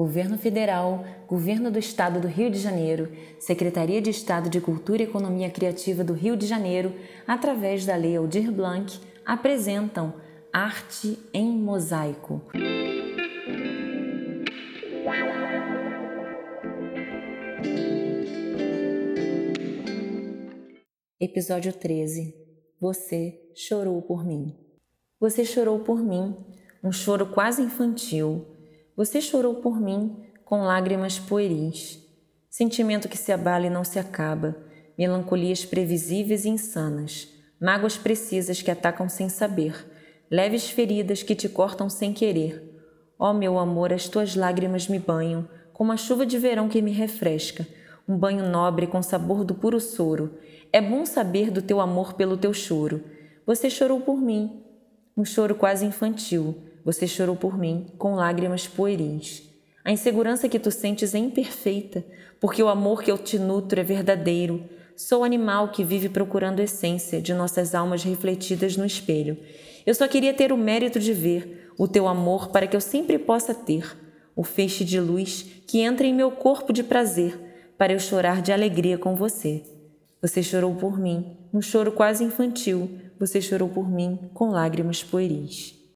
Governo Federal, Governo do Estado do Rio de Janeiro, Secretaria de Estado de Cultura e Economia Criativa do Rio de Janeiro, através da Lei Aldir Blanc, apresentam Arte em Mosaico. Episódio 13 Você chorou por mim. Você chorou por mim, um choro quase infantil você chorou por mim com lágrimas pueris. Sentimento que se abala e não se acaba, melancolias previsíveis e insanas, mágoas precisas que atacam sem saber, leves feridas que te cortam sem querer. Ó oh, meu amor, as tuas lágrimas me banham, como a chuva de verão que me refresca, um banho nobre com sabor do puro soro. É bom saber do teu amor pelo teu choro. Você chorou por mim, um choro quase infantil, você chorou por mim com lágrimas pueris. A insegurança que tu sentes é imperfeita, porque o amor que eu te nutro é verdadeiro. Sou animal que vive procurando essência de nossas almas refletidas no espelho. Eu só queria ter o mérito de ver o teu amor para que eu sempre possa ter o feixe de luz que entra em meu corpo de prazer, para eu chorar de alegria com você. Você chorou por mim, um choro quase infantil. Você chorou por mim com lágrimas pueris.